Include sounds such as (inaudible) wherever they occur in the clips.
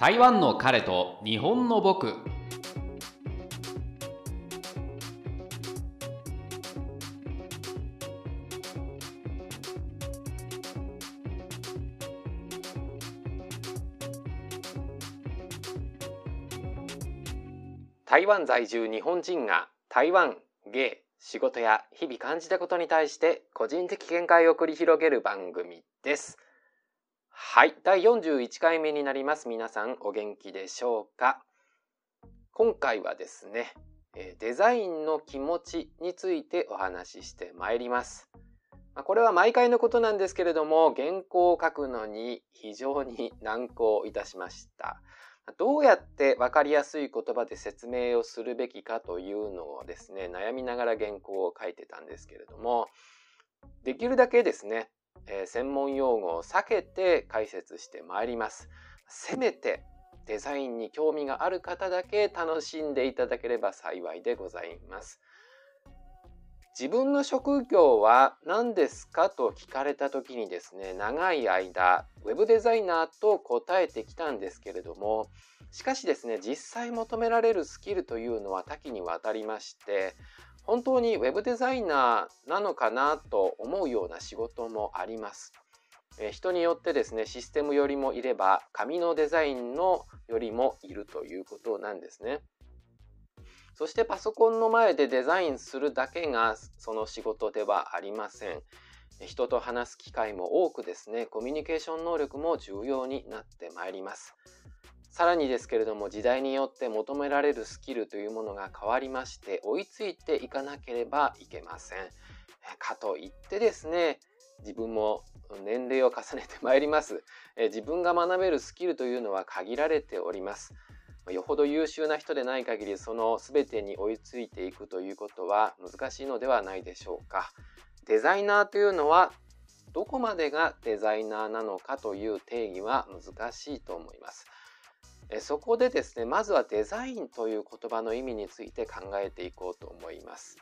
台湾の彼と日本の僕台湾在住日本人が台湾、芸、仕事や日々感じたことに対して個人的見解を繰り広げる番組です。はい、第41回目になります。皆さんお元気でしょうか？今回はですね、デザインの気持ちについてお話ししてまいります。これは毎回のことなんですけれども、原稿を書くのに非常に難航いたしました。どうやって分かりやすい言葉で説明をするべきかというのをですね、悩みながら原稿を書いてたんですけれども、できるだけですね、えー専門用語を避けて解説してまいります。せめてデザインに興味がある方だけ楽しんでいただければ幸いでございます。自分の職業は何ですかと聞かれた時にですね、長い間、ウェブデザイナーと答えてきたんですけれども、しかしですね、実際求められるスキルというのは多岐にわたりまして、本当にウェブデザイナーなのかなと思うような仕事もあります。えー人によってですね、システムよりもいれば、紙のデザインのよりもいるということなんですね。そしてパソコンの前でデザインするだけがその仕事ではありません。人と話す機会も多くですね、コミュニケーション能力も重要になってまいります。さらにですけれども時代によって求められるスキルというものが変わりまして追いついていかなければいけません。かといってですね自分も年齢を重ねてまいります。自分が学べるスキルというのは限られております。よほど優秀な人でない限りその全てに追いついていくということは難しいのではないでしょうか。デザイナーというのはどこまでがデザイナーなのかという定義は難しいと思います。えそこでですねまずはデザインという言葉の意味について考えていこうと思います。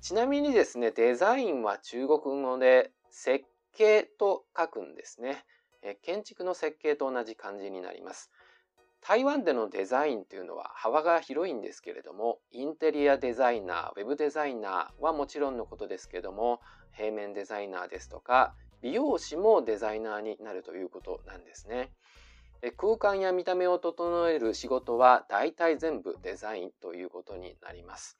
ちなみにですねデザインは中国語で設計と書くんですね。え建築の設計と同じ漢字になります。台湾でのデザインというのは幅が広いんですけれどもインテリアデザイナーウェブデザイナーはもちろんのことですけども平面デザイナーですとか美容師もデザイナーになるということなんですね。空間や見た目を整える仕事は大体全部デザインということになります。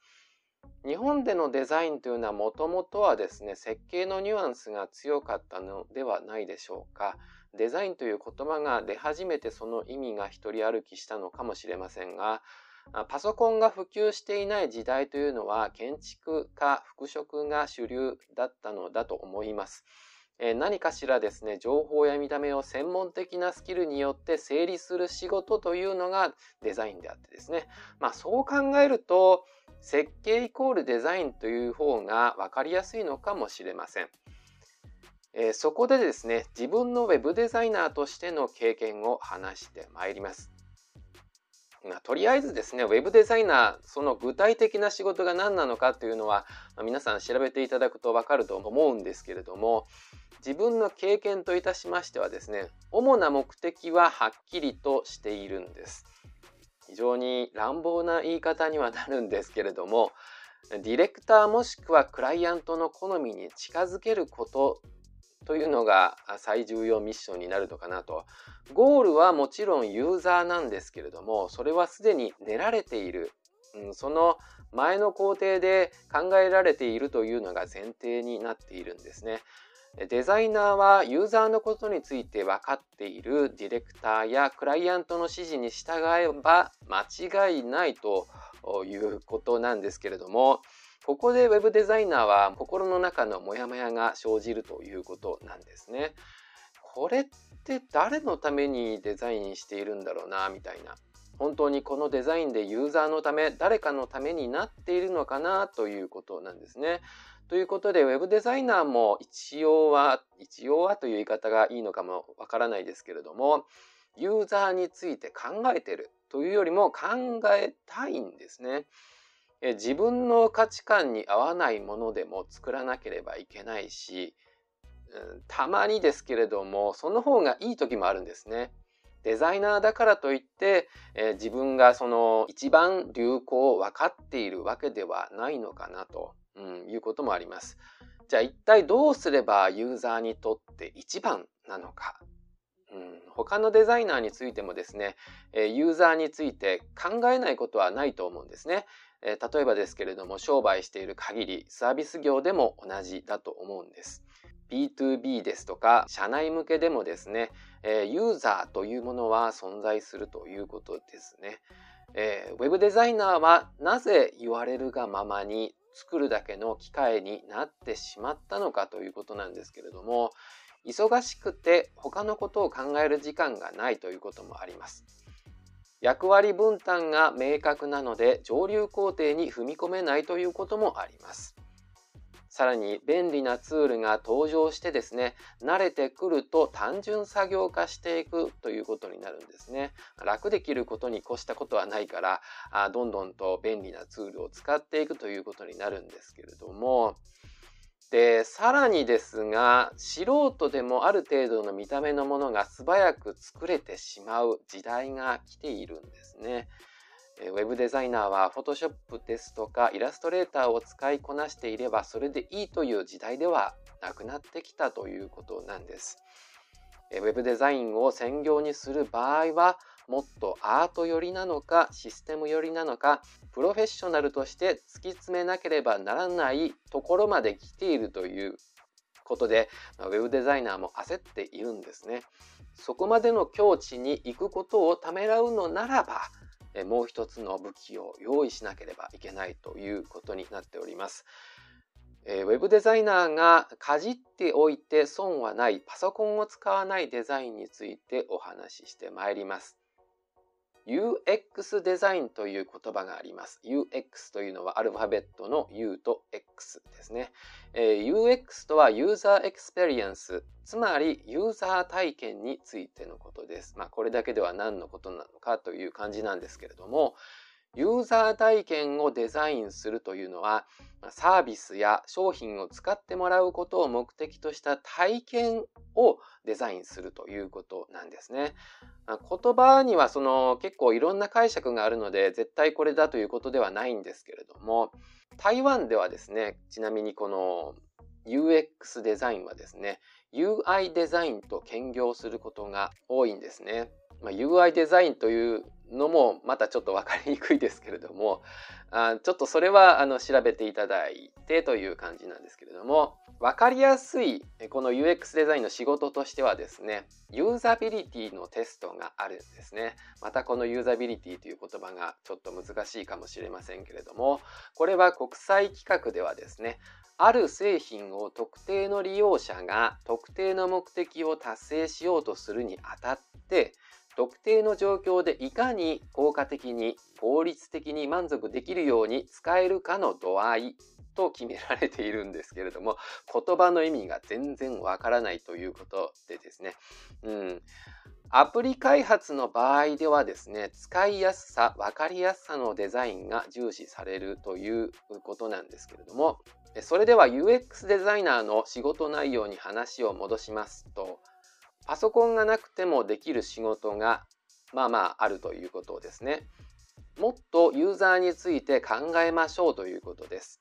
日本でのデザインというのはもともとはですね設計のニュアンスが強かったのではないでしょうかデザインという言葉が出始めてその意味が一人歩きしたのかもしれませんがパソコンが普及していない時代というのは建築家服飾が主流だったのだと思います。え何かしらですね情報や見た目を専門的なスキルによって整理する仕事というのがデザインであってですねまあそう考えると設計イコールデザインという方が分かりやすいのかもしれません。えそこでですね自分のウェブデザイナーとしての経験を話してまいります。まあとりあえずですねウェブデザイナーその具体的な仕事が何なのかというのはまあ皆さん調べていただくと分かると思うんですけれども自分の経験といたしましてはですね主な目的ははっきりとしているんです。非常に乱暴な言い方にはなるんですけれどもディレクターもしくはクライアントの好みに近づけることというのが最重要ミッションになるのかなとゴールはもちろんユーザーなんですけれどもそれはすでに練られている、うん、その前の工程で考えられているというのが前提になっているんですね。デザイナーはユーザーのことについて分かっているディレクターやクライアントの指示に従えば間違いないということなんですけれどもここで Web デザイナーは心の中のモヤモヤが生じるということなんですね。これって誰のためにデザインしているんだろうなみたいな本当にこのデザインでユーザーのため誰かのためになっているのかなということなんですね。ということで、ウェブデザイナーも一応は、一応はという言い方がいいのかもわからないですけれども、ユーザーについて考えてるというよりも考えたいんですね。自分の価値観に合わないものでも作らなければいけないし、うんたまにですけれども、その方がいい時もあるんですね。デザイナーだからといって、えー、自分がその一番流行を分かっているわけではないのかなと、うん、いうこともあります。じゃあ一体どうすればユーザーにとって一番なのか。うん、他のデザイナーについてもですね、えユーザーについて考えないことはないと思うんですね。例えばですけれども、商売している限り、サービス業でも同じだと思うんです。B2B ですとか、社内向けでもですね、ユーザーというものは存在するということですね。えー、ウェブデザイナーはなぜ言われるがままに作るだけの機会になってしまったのかということなんですけれども、忙しくて他のことを考える時間がないということもあります。役割分担が明確なので上流工程に踏み込めないということもあります。さらに便利なツールが登場してですね、慣れてくると単純作業化していくということになるんですね。楽できることに越したことはないから、あどんどんと便利なツールを使っていくということになるんですけれども、で、さらにですが、素人でもある程度の見た目のものが素早く作れてしまう時代が来ているんですね。ウェブデザイナーは Photoshop ですとかイラストレーターを使いこなしていればそれでいいという時代ではなくなってきたということなんです。ウェブデザインを専業にする場合はもっとアート寄りなのかシステム寄りなのかプロフェッショナルとして突き詰めなければならないところまで来ているということでウェブデザイナーも焦っているんですね。そこまでの境地に行くことをためらうのならばもう一つの武器を用意しなければいけないということになっております。ウェブデザイナーがかじっておいて損はないパソコンを使わないデザインについてお話ししてまいります。UX デザインという言葉があります。UX というのはアルファベットの U と X ですね。え、UX とは user experience、つまりユーザー体験についてのことです。まあこれだけでは何のことなのかという感じなんですけれども、ユーザー体験をデザインするというのは、サービスや商品を使ってもらうことを目的とした体験をデザインするということなんですね。言葉にはその結構いろんな解釈があるので絶対これだということではないんですけれども台湾ではですねちなみにこの UX デザインはですね UI デザインと兼業することが多いんですね。まあ、UI デザインというのもまたちょっと分かりにくいですけれどもあちょっとそれはあの調べていただいてという感じなんですけれども分かりやすいこの UX デザインの仕事としてはですねユーザビリティのテストがあるんですね。またこのユーザビリティという言葉がちょっと難しいかもしれませんけれどもこれは国際規格ではですねある製品を特定の利用者が特定の目的を達成しようとするにあたって特定の状況でいかに効果的に効率的に満足できるように使えるかの度合いと決められているんですけれども (laughs) 言葉の意味が全然わからないということでですね、うん、アプリ開発の場合ではですね使いやすさ分かりやすさのデザインが重視されるということなんですけれどもそれでは UX デザイナーの仕事内容に話を戻しますとパソコンがなくてもできる仕事がまあまああるということですね。もっとユーザーについて考えましょうということです。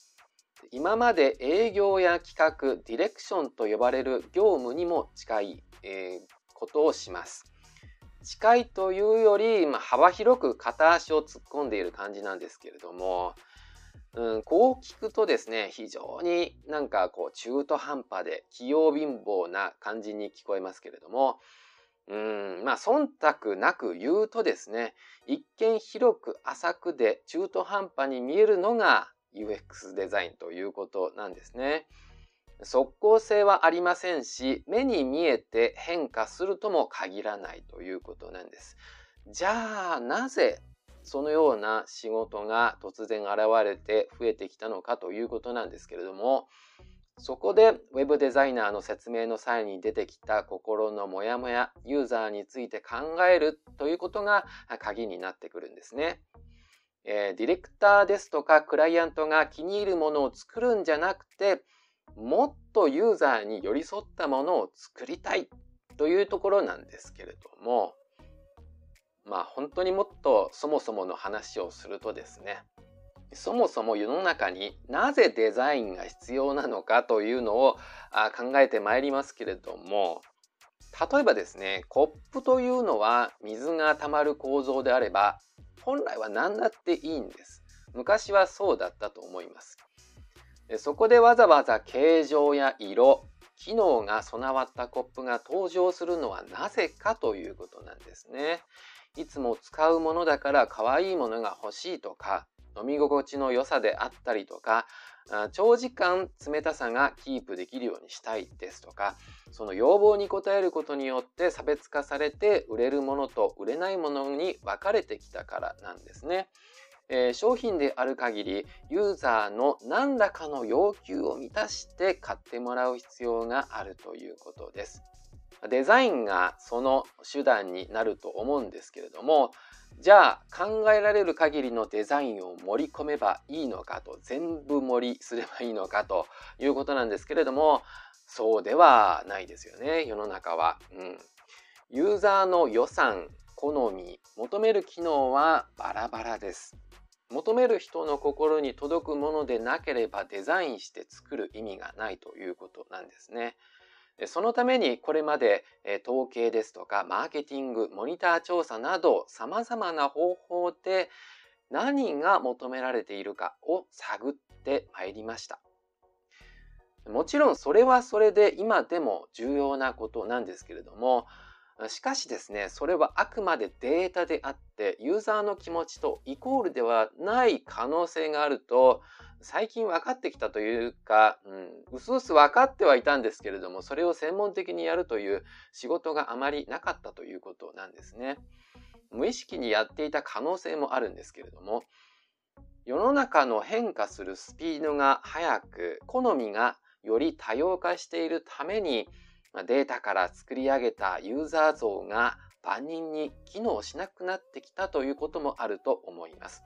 今まで営業や企画、ディレクションと呼ばれる業務にも近い、えー、ことをします。近いというより、まあ、幅広く片足を突っ込んでいる感じなんですけれども、うん、こう聞くとですね、非常になんかこう中途半端で器用貧乏な感じに聞こえますけれども、うん、まあ忖度なく言うとですね、一見広く浅くで中途半端に見えるのが UX デザインということなんですね。即効性はありませんし、目に見えて変化するとも限らないということなんです。じゃあ、なぜそのような仕事が突然現れて増えてきたのかということなんですけれどもそこで Web デザイナーの説明の際に出てきた心のモヤモヤユーザーについて考えるということが鍵になってくるんですね。えー、ディレクターですとかクライアントが気に入るものを作るんじゃなくてもっとユーザーに寄り添ったものを作りたいというところなんですけれどもまあ本当にもっとそもそもの話をするとですねそもそも世の中になぜデザインが必要なのかというのを考えてまいりますけれども例えばですねコップというのは水が溜まる構造であれば本来は何だっていいんです。昔はそうだったと思います。そこでわざわざ形状や色機能が備わったコップが登場するのはなぜかということなんですね。いつも使うものだから可愛いものが欲しいとか飲み心地の良さであったりとか長時間冷たさがキープできるようにしたいですとかその要望に応えることによって差別化されて売れるものと売れないものに分かれてきたからなんですね。えー、商品である限りユーザーの何らかの要求を満たして買ってもらう必要があるということです。デザインがその手段になると思うんですけれどもじゃあ考えられる限りのデザインを盛り込めばいいのかと全部盛りすればいいのかということなんですけれどもそうではないですよね世の中は。うん、ユーザーの予算好み求める機能はバラバラです。求める人の心に届くものでなければデザインして作る意味がないということなんですね。そのためにこれまで統計ですとかマーケティング、モニター調査など様々な方法で何が求められているかを探ってまいりました。もちろんそれはそれで今でも重要なことなんですけれども、しかしですね、それはあくまでデータであって、ユーザーの気持ちとイコールではない可能性があると、最近分かってきたというか、うん、うすうす分かってはいたんですけれども、それを専門的にやるという仕事があまりなかったということなんですね。無意識にやっていた可能性もあるんですけれども、世の中の変化するスピードが速く、好みがより多様化しているために、データから作り上げたユーザー像が万人に機能しなくなってきたということもあると思います。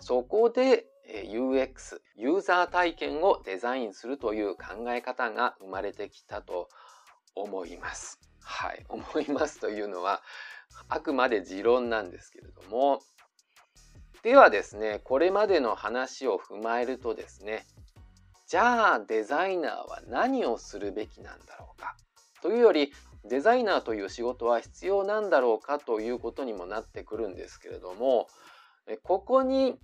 そこで UX、ユーザー体験をデザインするという考え方が生まれてきたと思います。はい、(laughs) 思いますというのはあくまで持論なんですけれども、ではですね、これまでの話を踏まえるとですね、じゃあデザイナーは何をするべきなんだろうか？というよりデザイナーという仕事は必要なんだろうか？ということにもなってくるんですけれどもここに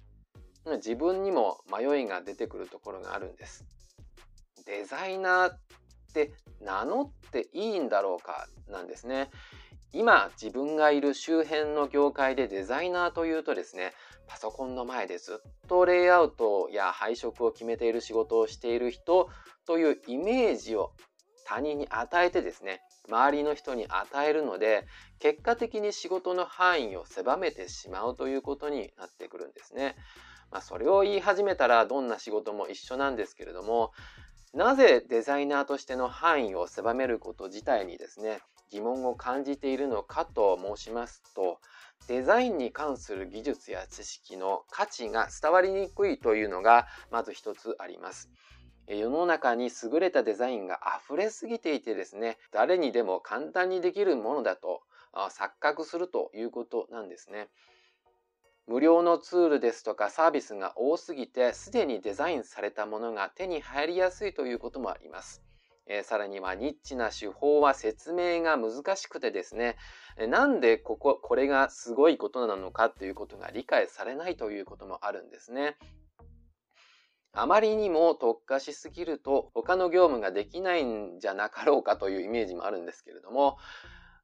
自分にも迷いが出てくるところがあるんです。デザイナーって名乗っていいんだろうかなんですね。今自分がいる周辺の業界でデザイナーというとですねパソコンの前でずっとレイアウトや配色を決めている仕事をしている人というイメージを他人に与えてですね周りの人に与えるので結果的に仕事の範囲を狭めてしまうということになってくるんですね。まあ、それを言い始めたらどんな仕事も一緒なんですけれどもなぜデザイナーとしての範囲を狭めること自体にですね疑問を感じているのかと申しますとデザインに関する技術や知識の価値が伝わりにくいというのがまず一つあります。世の中に優れたデザインが溢れすぎていてですね誰にでも簡単にできるものだと錯覚するということなんですね。無料のツールですとかサービスが多すぎてすでにデザインされたものが手に入りやすいということもあります。えー、さらにはニッチな手法は説明が難しくてですね、なんでここ、これがすごいことなのかということが理解されないということもあるんですね。あまりにも特化しすぎると他の業務ができないんじゃなかろうかというイメージもあるんですけれども、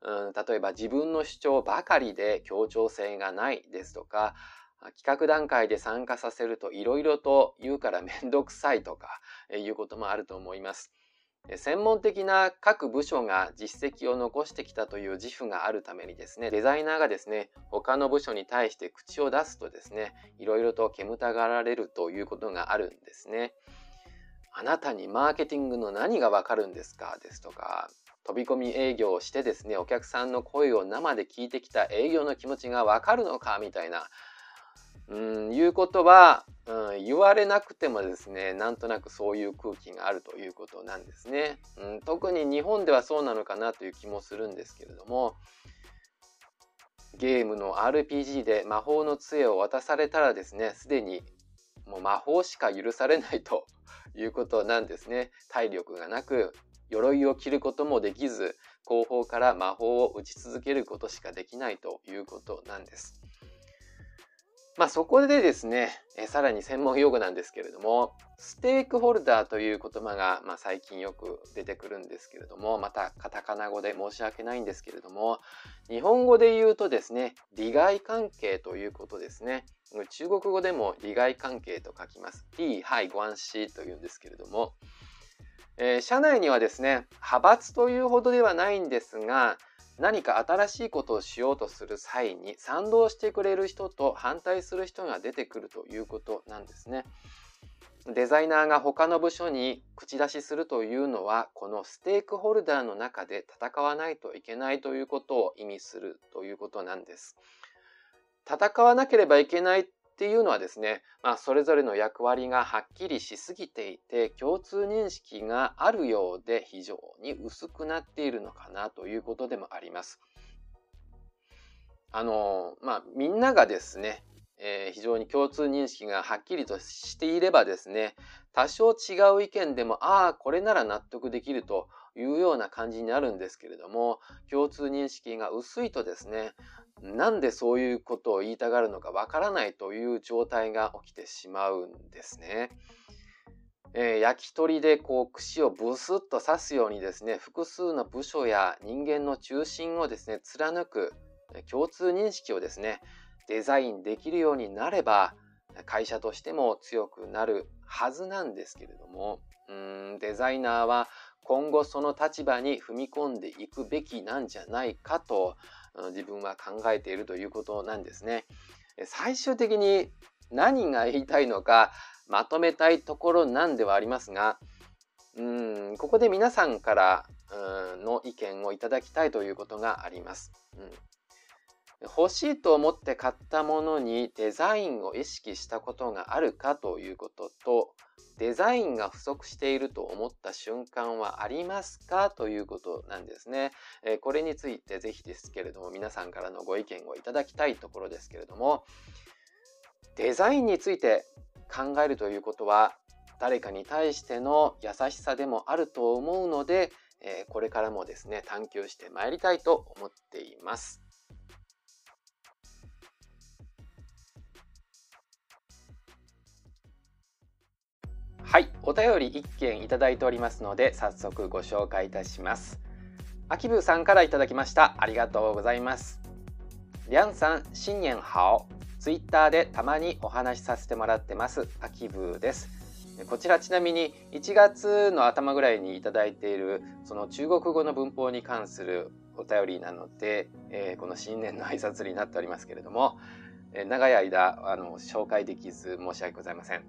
うん、例えば自分の主張ばかりで協調性がないですとか企画段階で参加させるといろいろと言うからめんどくさいとかいうこともあると思います。専門的な各部署が実績を残してきたという自負があるためにですね、デザイナーがですね、他の部署に対して口を出すとですね、いろいろと煙たがられるということがあるんですね。あなたにマーケティングの何がわかるんですか？ですとか、飛び込み営業をしてですね、お客さんの声を生で聞いてきた営業の気持ちがわかるのかみたいな、うん、いうことは、うん、言われなくてもですね、なんとなくそういう空気があるということなんですね。うん、特に日本ではそうなのかなという気もするんですけれども、ゲームの RPG で魔法の杖を渡されたらですね、すでにもう魔法しか許されないということなんですね。体力がなく、鎧を着ることもできず、後方から魔法を打ち続けることしかできないということなんです。まあそこでですね、えさらに専門用語なんですけれども、ステークホルダーという言葉が、まあ、最近よく出てくるんですけれども、またカタカナ語で申し訳ないんですけれども、日本語で言うとですね、利害関係ということですね。中国語でも利害関係と書きます。利害関係というんですけれども、えー、社内にはですね、派閥というほどではないんですが、何か新しいことをしようとする際に賛同してくれる人と反対する人が出てくるということなんですね。デザイナーが他の部署に口出しするというのはこのステークホルダーの中で戦わないといけないということを意味するということなんです。戦わなければいけないっていうのはですね、まあ、それぞれの役割がはっきりしすぎていて共通認識があるようで非常に薄くなっているのかなということでもあります。あのまあみんながですね、えー、非常に共通認識がはっきりとしていればですね多少違う意見でもああこれなら納得できるというような感じになるんですけれども共通認識が薄いとですねなんでそういうことを言いたがるのかわからないという状態が起きてしまうんですね。えー、焼き鳥でこう串をブスッと刺すようにですね複数の部署や人間の中心をですね貫く共通認識をですねデザインできるようになれば会社としても強くなるはずなんですけれどもうんデザイナーは今後その立場に踏み込んでいくべきなんじゃないかと自分は考えているということなんですね。最終的に何が言いたいのかまとめたいところなんではありますが、うん、ここで皆さんからの意見をいただきたいということがあります。うん欲しいと思って買ったものにデザインを意識したことがあるかということとデザインが不足していると思った瞬間はありますかということなんですね。これについてぜひですけれども皆さんからのご意見をいただきたいところですけれどもデザインについて考えるということは誰かに対しての優しさでもあると思うので、これからもですね探求してまいりたいと思っています。はい、お便り1件いただいておりますので早速ご紹介いたします。アキブさんからいただきました。ありがとうございます。リャンさん、新年好。ツイッターでたまにお話しさせてもらってます。アキブです。こちらちなみに1月の頭ぐらいにいただいているその中国語の文法に関するお便りなので、えー、この新年の挨拶になっておりますけれども、えー、長い間あの紹介できず申し訳ございません。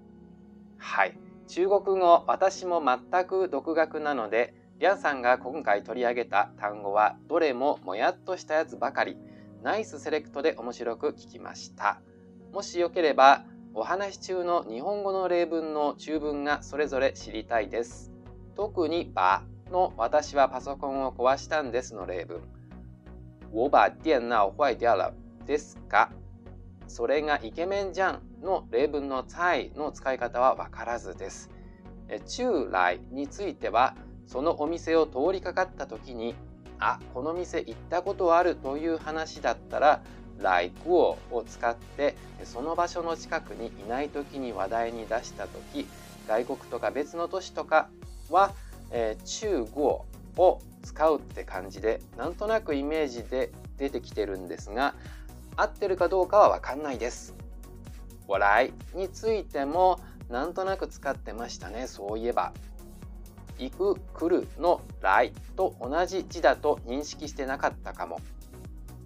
はい。中国語私も全く独学なのでリャンさんが今回取り上げた単語はどれももやっとしたやつばかり。ナイスセレクトで面白く聞きました。もしよければお話中の日本語の例文の中文がそれぞれ知りたいです。特にばの私はパソコンを壊したんですの例文我把電脑坏掉了ですか？それがイケメンじゃん。の例文の在の使い方はわからずです。中来についてはそのお店を通りかかった時にあこの店行ったことあるという話だったら来過を使ってその場所の近くにいない時に話題に出した時外国とか別の都市とかは、えー、中国を使うって感じでなんとなくイメージで出てきてるんですが合ってるかどうかはわかんないです。笑いについてもなんとなく使ってましたね、そういえば。行く、来るの来と同じ字だと認識してなかったかも。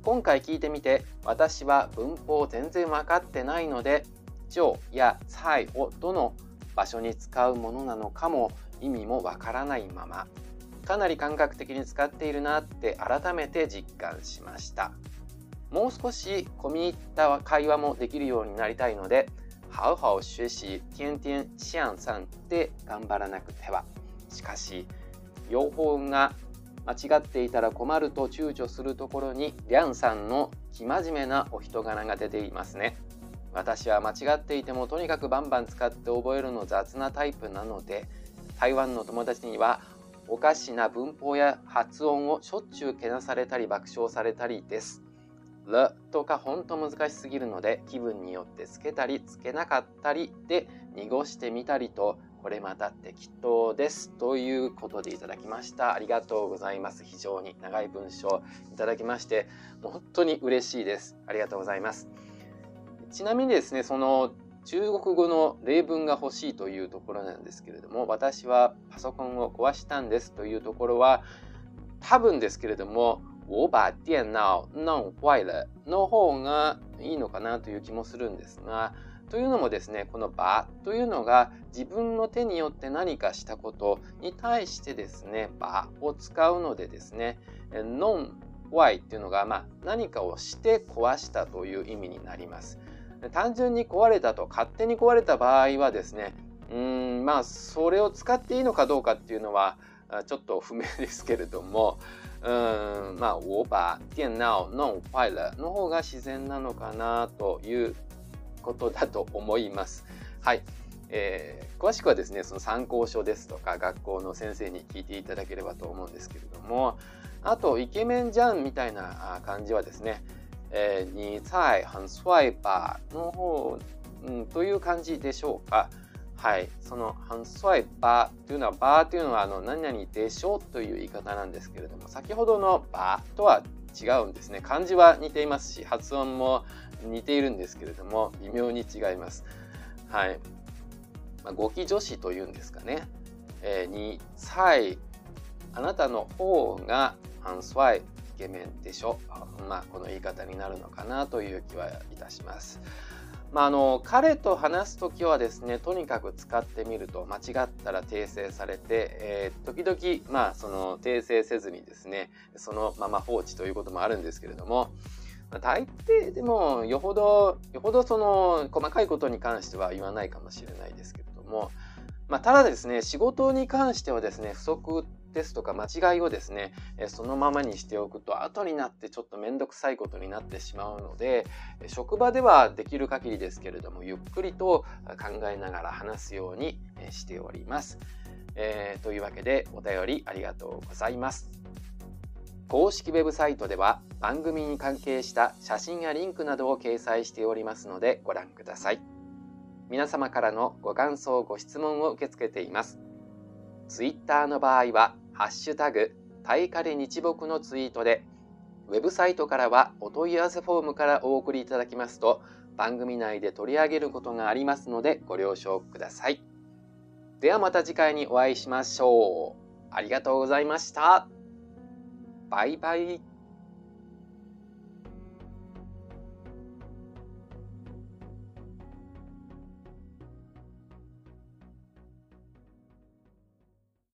今回聞いてみて、私は文法全然分かってないので、上や菜をどの場所に使うものなのかも意味もわからないまま、かなり感覚的に使っているなって改めて実感しました。もう少し込み入った会話もできるようになりたいので、好好学習、天天向上で頑張らなくては。しかし、用法が間違っていたら困ると躊躇するところにリャンさんの生真面目なお人柄が出ていますね私は間違っていてもとにかくバンバン使って覚えるの雑なタイプなので台湾の友達にはおかしな文法や発音をしょっちゅうけなされたり爆笑されたりです。るとかほんと難しすぎるので気分によってつけたりつけなかったりで濁してみたりとこれまた適当です。ということでいただきました。ありがとうございます。非常に長い文章いただきましてもう本当に嬉しいです。ありがとうございます。ちなみにですねその中国語の例文が欲しいというところなんですけれども私はパソコンを壊したんですというところは多分ですけれども我把電脑弄坏了。の方がいいのかなという気もするんですが。というのもですねこの場というのが自分の手によって何かしたことに対してですね場を使うのでですねノンワイっていうのが、まあ、何かをして壊したという意味になります。単純に壊れたと勝手に壊れた場合はですねうんまあそれを使っていいのかどうかっていうのはちょっと不明ですけれども。うんまあ我把電脑弄坏了の方が自然なのかなということだと思います。はい。えー、詳しくはですね、その参考書ですとか学校の先生に聞いていただければと思うんですけれども、あと、イケメンじゃんみたいな感じはですね、えー、你在很帅吧の方、うん、という感じでしょうか。はい。その、很帅ばというのは、ばというのは、あの、何々でしょうという言い方なんですけれども、先ほどのばとは違うんですね。漢字は似ていますし、発音も似ているんですけれども、微妙に違います。はい。まあ、語気助詞というんですかね。えー、に、さい、あなたの方が、很帅、イケメンでしょ。まあ、この言い方になるのかなという気はいたします。まあ、あの彼と話す時はですねとにかく使ってみると間違ったら訂正されて、えー、時々、まあ、その訂正せずにですねそのまま放置ということもあるんですけれども、まあ、大抵でもよほどよほどその細かいことに関しては言わないかもしれないですけれども、まあ、ただですね仕事に関してはですね不足ですとか間違いをですねそのままにしておくと後になってちょっと面倒くさいことになってしまうので職場ではできる限りですけれどもゆっくりと考えながら話すようにしております。えー、というわけでお便りありがとうございます。公式ウェブサイトでは番組に関係した写真やリンクなどを掲載しておりますのでご覧ください。皆様からのご感想、ご質問を受け付けています。ツイッターの場合は、ハッシュタグ、タイカレ日木のツイートで、ウェブサイトからはお問い合わせフォームからお送りいただきますと、番組内で取り上げることがありますのでご了承ください。ではまた次回にお会いしましょう。ありがとうございました。バイバイ。